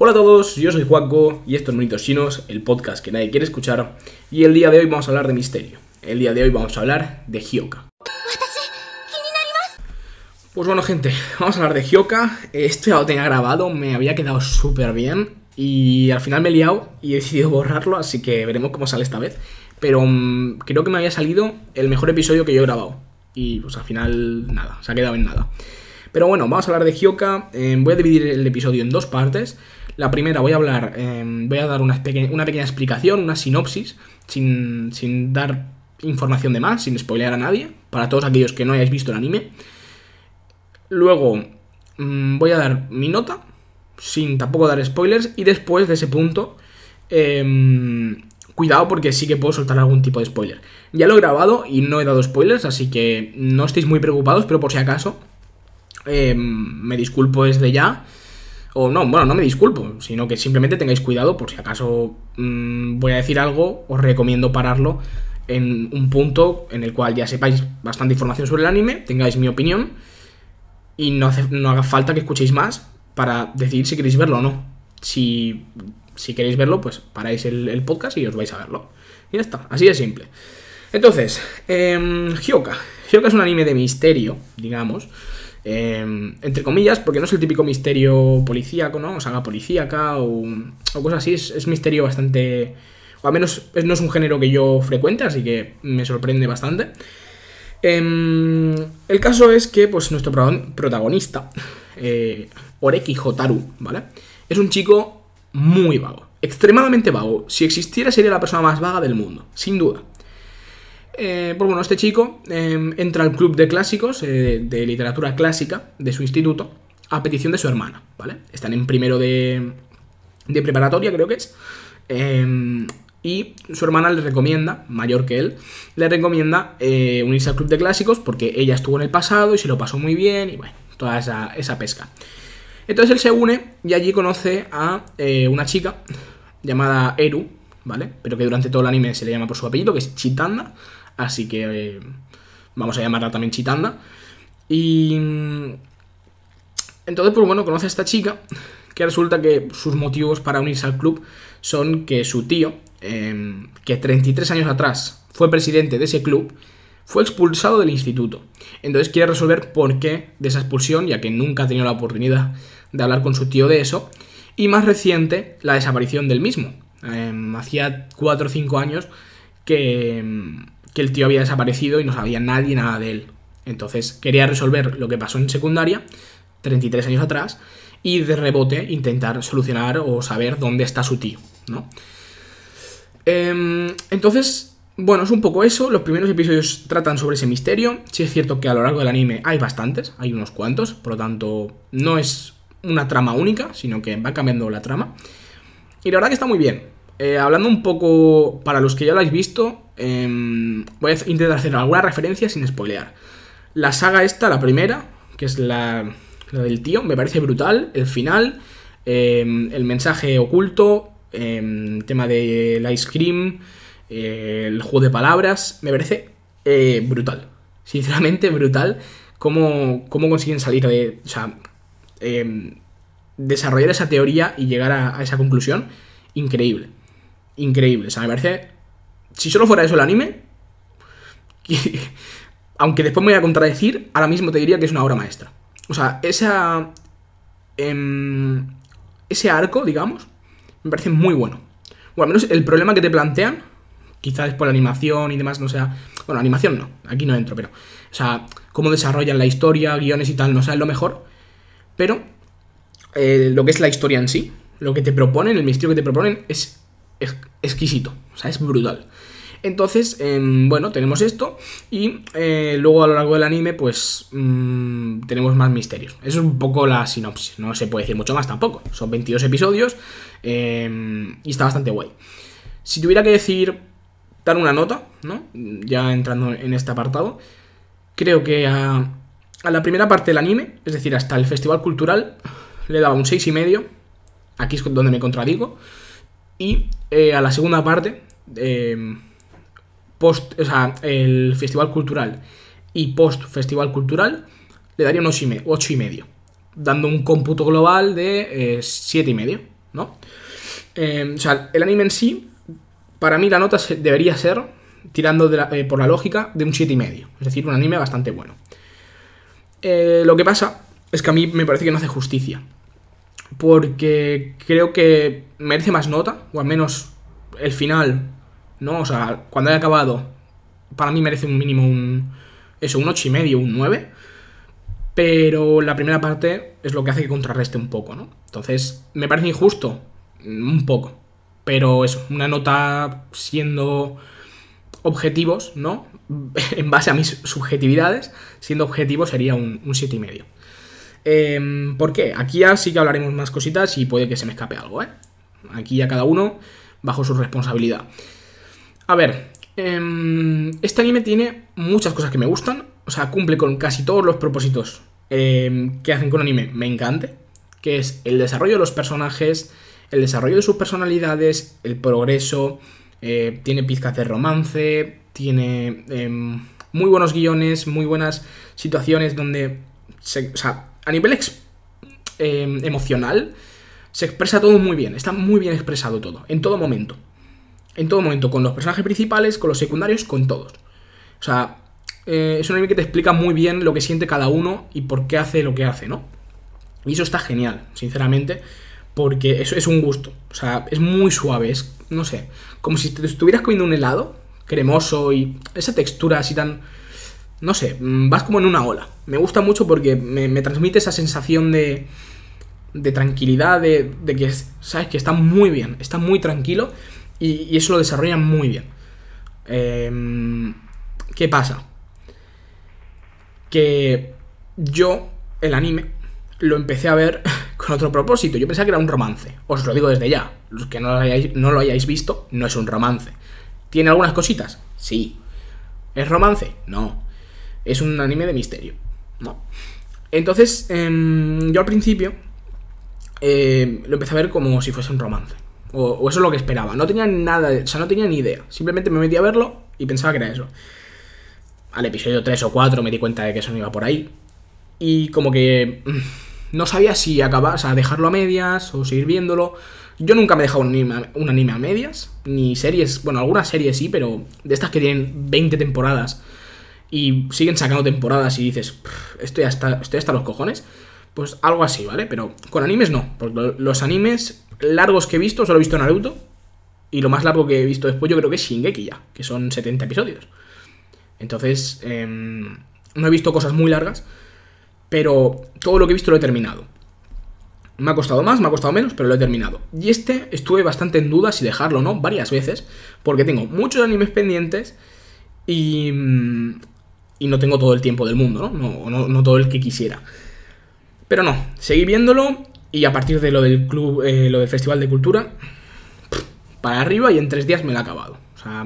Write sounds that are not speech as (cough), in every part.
Hola a todos, yo soy Juanco y esto es Monitos Chinos, el podcast que nadie quiere escuchar. Y el día de hoy vamos a hablar de misterio. El día de hoy vamos a hablar de Hyoka. Pues bueno, gente, vamos a hablar de Hyoka. Esto ya lo tenía grabado, me había quedado súper bien. Y al final me he liado y he decidido borrarlo, así que veremos cómo sale esta vez. Pero mm, creo que me había salido el mejor episodio que yo he grabado. Y pues al final, nada, se ha quedado en nada. Pero bueno, vamos a hablar de Hyoka. Eh, voy a dividir el episodio en dos partes. La primera voy a hablar, eh, voy a dar una pequeña explicación, una sinopsis, sin, sin dar información de más, sin spoilear a nadie, para todos aquellos que no hayáis visto el anime. Luego mm, voy a dar mi nota, sin tampoco dar spoilers, y después de ese punto, em, cuidado porque sí que puedo soltar algún tipo de spoiler. Ya lo he grabado y no he dado spoilers, así que no estéis muy preocupados, pero por si acaso, em, me disculpo desde ya. O no, bueno, no me disculpo, sino que simplemente tengáis cuidado por si acaso mm, voy a decir algo, os recomiendo pararlo en un punto en el cual ya sepáis bastante información sobre el anime, tengáis mi opinión y no, no haga falta que escuchéis más para decidir si queréis verlo o no. Si, si queréis verlo, pues paráis el, el podcast y os vais a verlo. Y ya está, así de simple. Entonces, eh, Hyoka. Hyoka es un anime de misterio, digamos. Eh, entre comillas, porque no es el típico misterio policíaco, ¿no? O saga policíaca o, o cosas así. Es, misterio bastante. O al menos no es un género que yo frecuente, así que me sorprende bastante. Em, el caso es que, pues, nuestro pro- protagonista, (laughs) eh, Oreki Hotaru, ¿vale? Es un chico muy vago, extremadamente vago. Si existiera, sería la persona más vaga del mundo, sin duda. Eh, pues bueno, este chico eh, entra al club de clásicos, eh, de literatura clásica de su instituto, a petición de su hermana, ¿vale? Están en primero de, de preparatoria, creo que es. Eh, y su hermana le recomienda, mayor que él, le recomienda eh, unirse al club de clásicos porque ella estuvo en el pasado y se lo pasó muy bien y bueno, toda esa, esa pesca. Entonces él se une y allí conoce a eh, una chica llamada Eru, ¿vale? Pero que durante todo el anime se le llama por su apellido, que es Chitanda. Así que eh, vamos a llamarla también Chitanda. Y mm, entonces, pues bueno, conoce a esta chica, que resulta que sus motivos para unirse al club son que su tío, eh, que 33 años atrás fue presidente de ese club, fue expulsado del instituto. Entonces quiere resolver por qué de esa expulsión, ya que nunca ha tenido la oportunidad de hablar con su tío de eso. Y más reciente, la desaparición del mismo. Eh, hacía 4 o 5 años que, mm, que el tío había desaparecido y no sabía nadie nada de él. Entonces quería resolver lo que pasó en secundaria, 33 años atrás, y de rebote intentar solucionar o saber dónde está su tío, ¿no? Em, entonces, bueno, es un poco eso. Los primeros episodios tratan sobre ese misterio. Sí es cierto que a lo largo del anime hay bastantes, hay unos cuantos, por lo tanto, no es una trama única, sino que va cambiando la trama. Y la verdad que está muy bien. Eh, hablando un poco, para los que ya lo habéis visto, em, voy a intentar hacer alguna referencia sin spoilear. La saga esta, la primera, que es la, del tío, me parece brutal. El final, em, el mensaje oculto, em, tema del ice cream, eh, el juego de palabras, me parece eh, brutal. Sinceramente, brutal. Cómo, cómo consiguen salir de. O sea, desarrollar esa teoría y llegar a esa conclusión, increíble. Increíble. O sea, me parece. Si solo fuera eso el anime. (laughs) aunque después me voy a contradecir, ahora mismo te diría que es una obra maestra. O sea, esa. em, ese arco, digamos, me parece muy bueno. O al menos el problema que te plantean, quizás después la animación y demás no sea. Bueno, animación no, aquí no entro, pero. O sea, cómo desarrollan la historia, guiones y tal, no sea lo mejor. Pero eh, lo que es la historia en sí, lo que te proponen, el misterio que te proponen, es, es exquisito. O sea, es brutal. Entonces, em, bueno, tenemos esto. Y eh, luego a lo largo del anime, pues mm, tenemos más misterios. Eso es un poco la sinopsis. No se puede decir mucho más tampoco. Son 22 episodios. em, y está bastante guay. Si tuviera que decir, dar una nota, ¿no? Ya entrando en este apartado. Creo que a, a la primera parte del anime, es decir, hasta el festival cultural, le daba un 6,5. Aquí es donde me contradigo. Y eh, a la segunda parte, eh, post, o sea, el festival cultural y post festival cultural, le daría un 8,5, 8,5, dando un cómputo global de eh, 7,5. ¿no? Eh, o sea, el anime en sí, para mí la nota debería ser, tirando eh, por la lógica, de un 7,5. Es decir, un anime bastante bueno. Lo que pasa es que a mí me parece que no hace justicia. Porque creo que merece más nota, o al menos el final, ¿no? O sea, cuando haya acabado, para mí merece un mínimo un. Eso, un 8,5, un 9. Pero la primera parte es lo que hace que contrarreste un poco, ¿no? Entonces, me parece injusto, un poco. Pero eso, una nota siendo objetivos, ¿no? (laughs) en base a mis subjetividades, siendo objetivo sería un, un 7,5. Eh, ¿Por qué? Aquí ya sí que hablaremos más cositas y puede que se me escape algo, ¿eh? Aquí ya cada uno bajo su responsabilidad. A ver, eh, este anime tiene muchas cosas que me gustan, o sea, cumple con casi todos los propósitos em, que hacen con anime me encante, que es el desarrollo de los personajes, el desarrollo de sus personalidades, el progreso, eh, tiene pizcas de romance, tiene em, muy buenos guiones, muy buenas situaciones donde, o sea, a nivel em, emocional, se expresa todo muy bien, está muy bien expresado todo, en todo momento. En todo momento, con los personajes principales, con los secundarios, con todos. O sea, eh, es un anime que te explica muy bien lo que siente cada uno y por qué hace lo que hace, ¿no? Y eso está genial, sinceramente, porque eso es un gusto. O sea, es muy suave, es, no sé, como si te estuvieras comiendo un helado cremoso y esa textura así tan... No sé, mm, vas como en una ola. Me gusta mucho porque me, transmite esa sensación de, de tranquilidad, de, de, que, ¿sabes? Que está muy bien, está muy tranquilo y, eso lo desarrolla muy bien. Em, ¿Qué pasa? Que yo, el anime, lo empecé a ver (laughs) con otro propósito. Yo pensaba que era un romance. Os lo digo desde ya. Los que no lo hayáis, no lo hayáis visto, no es un romance. ¿Tiene algunas cositas? Sí. ¿Es romance? No. Es un anime de misterio. No. Entonces, em, yo al principio em, lo empecé a ver como si fuese un romance. O, eso es lo que esperaba. No tenía nada, o sea, no tenía ni idea. Simplemente me metí a verlo y pensaba que era eso. Al episodio 3 o 4 me di cuenta de que eso no iba por ahí. Y como que mm, no sabía si acabar, o sea, dejarlo a medias o seguir viéndolo. Yo nunca me he dejado un anime, un anime a medias, ni series, bueno, algunas series sí, pero de estas que tienen 20 temporadas y siguen sacando temporadas y dices, estoy hasta, estoy hasta los cojones, pues algo así, ¿vale? Pero con animes no, los animes largos que he visto, solo he visto Naruto, y lo más largo que he visto después yo creo que es Shingeki ya, que son 70 episodios. Entonces, em, no he visto cosas muy largas, pero todo lo que he visto lo he terminado. Me ha costado más, me ha costado menos, pero lo he terminado. Y este estuve bastante en duda si dejarlo o no, varias veces, porque tengo muchos animes pendientes y, y no tengo todo el tiempo del mundo, ¿no? No, no, todo el que quisiera. Pero no, seguí viéndolo y a partir de lo del club, eh, lo del Festival de Cultura, para arriba y en tres días me lo he acabado. O sea,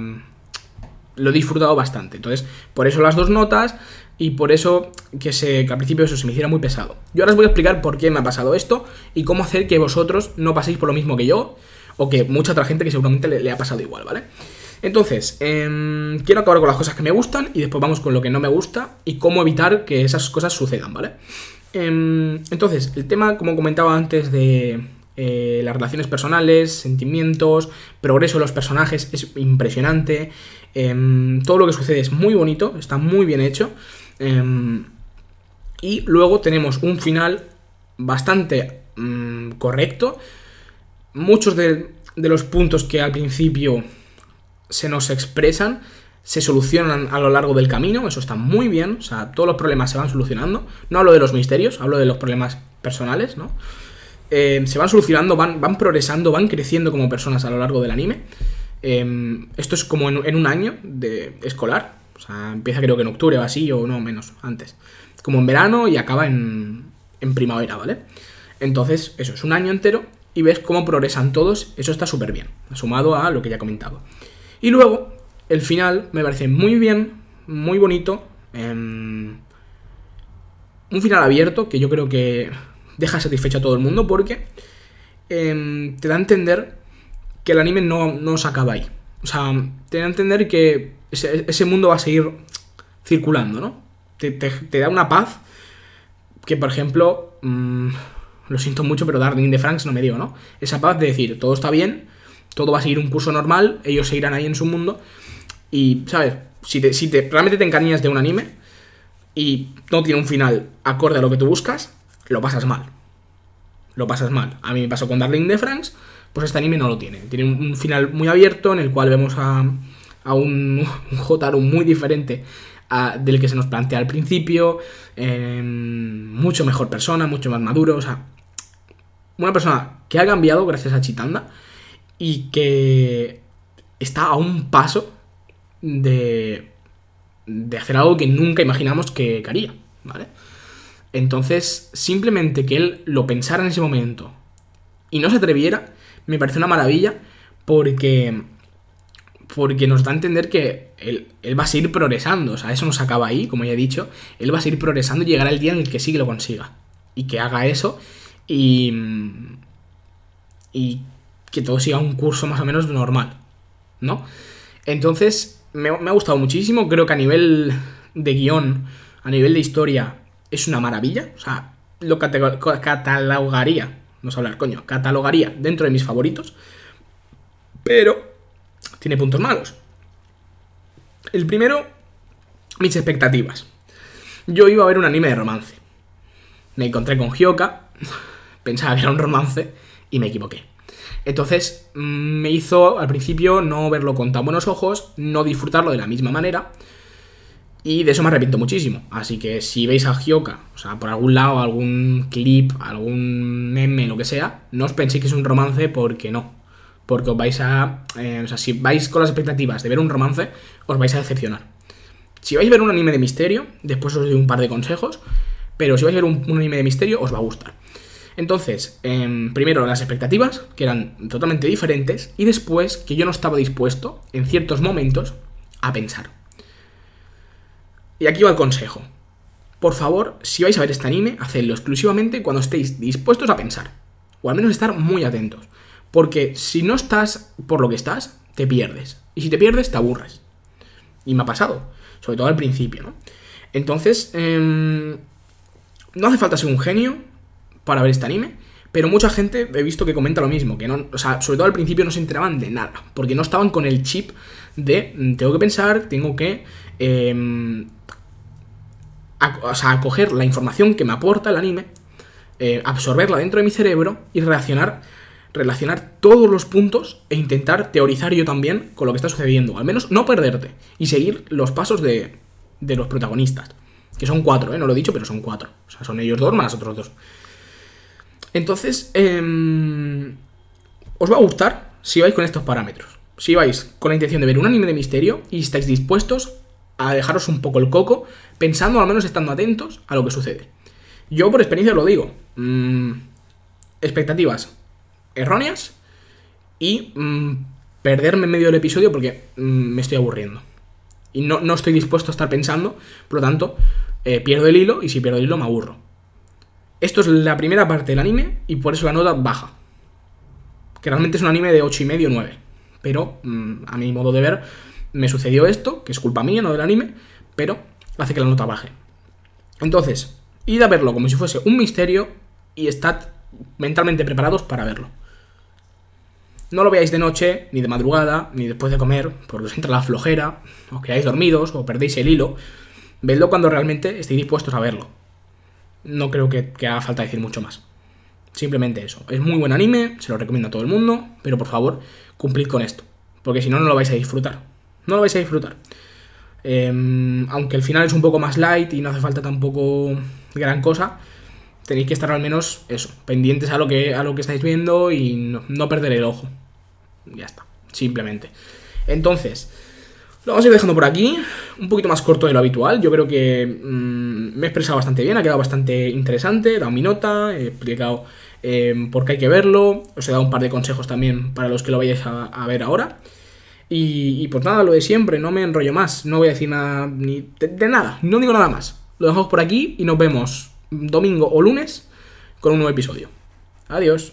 lo he disfrutado bastante. Entonces, por eso las dos notas y por eso que, se, que al principio eso se me hiciera muy pesado. Yo ahora os voy a explicar por qué me ha pasado esto y cómo hacer que vosotros no paséis por lo mismo que yo o que mucha otra gente que seguramente le, ha pasado igual, ¿vale? Entonces, em, quiero acabar con las cosas que me gustan y después vamos con lo que no me gusta y cómo evitar que esas cosas sucedan, ¿vale? Em, entonces, el tema, como comentaba antes, de eh, las relaciones personales, sentimientos, progreso de los personajes es impresionante. Em, todo lo que sucede es muy bonito, está muy bien hecho. Y luego tenemos un final bastante mm, correcto. Muchos de, los puntos que al principio se nos expresan se solucionan a lo largo del camino, eso está muy bien, o sea, todos los problemas se van solucionando. No hablo de los misterios, hablo de los problemas personales, ¿no? Eh, se van solucionando, van, van progresando, van creciendo como personas a lo largo del anime. Em, esto es como en, un año de escolar, o sea, empieza creo que en octubre o así, o no, menos, antes. Como en verano y acaba en, en primavera, ¿vale? Entonces, eso es un año entero y ves cómo progresan todos, eso está súper bien, sumado a lo que ya he comentado. Y luego, el final me parece muy bien, muy bonito, em, un final abierto que yo creo que deja satisfecho a todo el mundo porque em, te da a entender que el anime no, no se acaba ahí. O sea, te da a entender que ese, mundo va a seguir circulando, ¿no? Te, da una paz que, por ejemplo, mm, Lo siento mucho, pero Darling de Franks no me dio, ¿no? Esa paz de decir, todo está bien, todo va a seguir un curso normal, ellos seguirán ahí en su mundo. Y, ¿sabes? Si, te, si te, realmente te encariñas de un anime y no tiene un final acorde a lo que tú buscas, lo pasas mal. Lo pasas mal. A mí me pasó con Darling de Franks, pues este anime no lo tiene. Tiene un, final muy abierto en el cual vemos a, a un, (laughs) un Jotaro muy diferente del que se nos plantea al principio. Em, mucho mejor persona, mucho más maduro. O sea, una persona que ha cambiado gracias a Chitanda y que está a un paso de, de hacer algo que nunca imaginamos que haría, ¿vale? Entonces, simplemente que él lo pensara en ese momento y no se atreviera, me parece una maravilla porque porque nos da a entender que él, va a seguir progresando. O sea, eso no se acaba ahí, como ya he dicho. Él va a seguir progresando y llegará el día en el que sí que lo consiga. Y que haga eso y. y que todo siga un curso más o menos normal. ¿No? Entonces, me, ha gustado muchísimo. Creo que a nivel de guion, a nivel de historia, es una maravilla. O sea, lo catalogaría. No sé hablar, coño. Catalogaría dentro de mis favoritos. Pero tiene puntos malos. El primero, mis expectativas. Yo iba a ver un anime de romance. Me encontré con Hyoka, (laughs) pensaba que era un romance y me equivoqué. Entonces mm, me hizo al principio no verlo con tan buenos ojos, no disfrutarlo de la misma manera. Y de eso me arrepiento muchísimo. Así que si veis a Hyoka, o sea, por algún lado, algún clip, algún meme, lo que sea, no os penséis que es un romance porque no porque os vais a... Eh, o sea, si vais con las expectativas de ver un romance, os vais a decepcionar. Si vais a ver un anime de misterio, después os doy un par de consejos, pero si vais a ver un, anime de misterio, os va a gustar. Entonces, em, primero las expectativas, que eran totalmente diferentes, y después que yo no estaba dispuesto, en ciertos momentos, a pensar. Y aquí va el consejo. Por favor, si vais a ver este anime, hacedlo exclusivamente cuando estéis dispuestos a pensar. O al menos estar muy atentos. Porque si no estás por lo que estás, te pierdes. Y si te pierdes, te aburres. Y me ha pasado. Sobre todo al principio, ¿no? Entonces, em, no hace falta ser un genio para ver este anime. Pero mucha gente he visto que comenta lo mismo, que no, o sea, sobre todo al principio no se enteraban de nada, porque no estaban con el chip de mm, tengo que pensar, tengo que eh, o sea, acoger la información que me aporta el anime, eh, absorberla dentro de mi cerebro y reaccionar relacionar todos los puntos e intentar teorizar yo también con lo que está sucediendo. Al menos no perderte y seguir los pasos de, de los protagonistas. Que son cuatro, ¿eh? No lo he dicho, pero son cuatro. O sea, son ellos dos más otros dos. Entonces, eh, os va a gustar si vais con estos parámetros. Si vais con la intención de ver un anime de misterio y estáis dispuestos a dejaros un poco el coco, pensando al menos estando atentos a lo que sucede. Yo por experiencia lo digo. Mm, expectativas erróneas y mm, perderme en medio del episodio porque mm, me estoy aburriendo. Y no, no, estoy dispuesto a estar pensando, por lo tanto, eh, pierdo el hilo y si pierdo el hilo me aburro. Esto es la primera parte del anime y por eso la nota baja. Que realmente es un anime de 8,5 y 9. Pero mm, a mi modo de ver me sucedió esto, que es culpa mía, no del anime, pero hace que la nota baje. Entonces, id a verlo como si fuese un misterio y estad mentalmente preparados para verlo. No lo veáis de noche, ni de madrugada, ni después de comer, porque os entra la flojera, os quedáis dormidos o perdéis el hilo. Vedlo cuando realmente estéis dispuestos a verlo. No creo que, haga falta decir mucho más. Simplemente eso. Es muy buen anime, se lo recomiendo a todo el mundo, pero por favor, cumplid con esto. Porque si no, no lo vais a disfrutar. No lo vais a disfrutar. Em, aunque el final es un poco más light y no hace falta tampoco gran cosa, tenéis que estar al menos eso, pendientes a lo que, a lo que estáis viendo y no perder el ojo. Ya está, simplemente. Entonces, lo vamos a ir dejando por aquí, un poquito más corto de lo habitual. Yo creo que mm, me he expresado bastante bien, ha quedado bastante interesante, he dado mi nota, he explicado eh, por qué hay que verlo, os he dado un par de consejos también para los que lo vayáis a, ver ahora. Y, pues nada, lo de siempre, no me enrollo más, no voy a decir nada ni de nada, no digo nada más. Lo dejamos por aquí y nos vemos domingo o lunes con un nuevo episodio. Adiós.